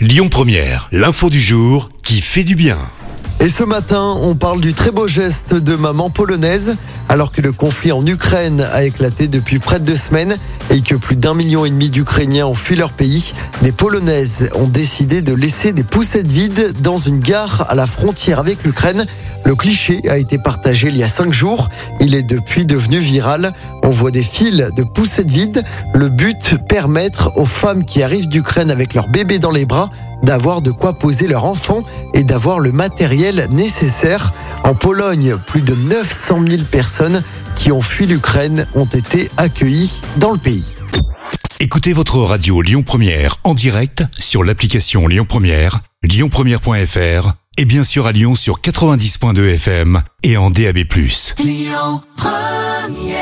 Lyon Première, l'info du jour qui fait du bien. Et ce matin, on parle du très beau geste de maman polonaise. Alors que le conflit en Ukraine a éclaté depuis près de deux semaines et que plus d'un million et demi d'Ukrainiens ont fui leur pays, des Polonaises ont décidé de laisser des poussettes vides dans une gare à la frontière avec l'Ukraine. Le cliché a été partagé il y a cinq jours. Il est depuis devenu viral. On voit des fils de poussettes vides. Le but, permettre aux femmes qui arrivent d'Ukraine avec leur bébé dans les bras d'avoir de quoi poser leur enfant et d'avoir le matériel nécessaire. En Pologne, plus de 900 000 personnes qui ont fui l'Ukraine ont été accueillies dans le pays. Écoutez votre radio Lyon Première en direct sur l'application Lyon Première, lyonpremière.fr et bien sûr à Lyon sur 90.2 FM et en DAB+. Lyon Première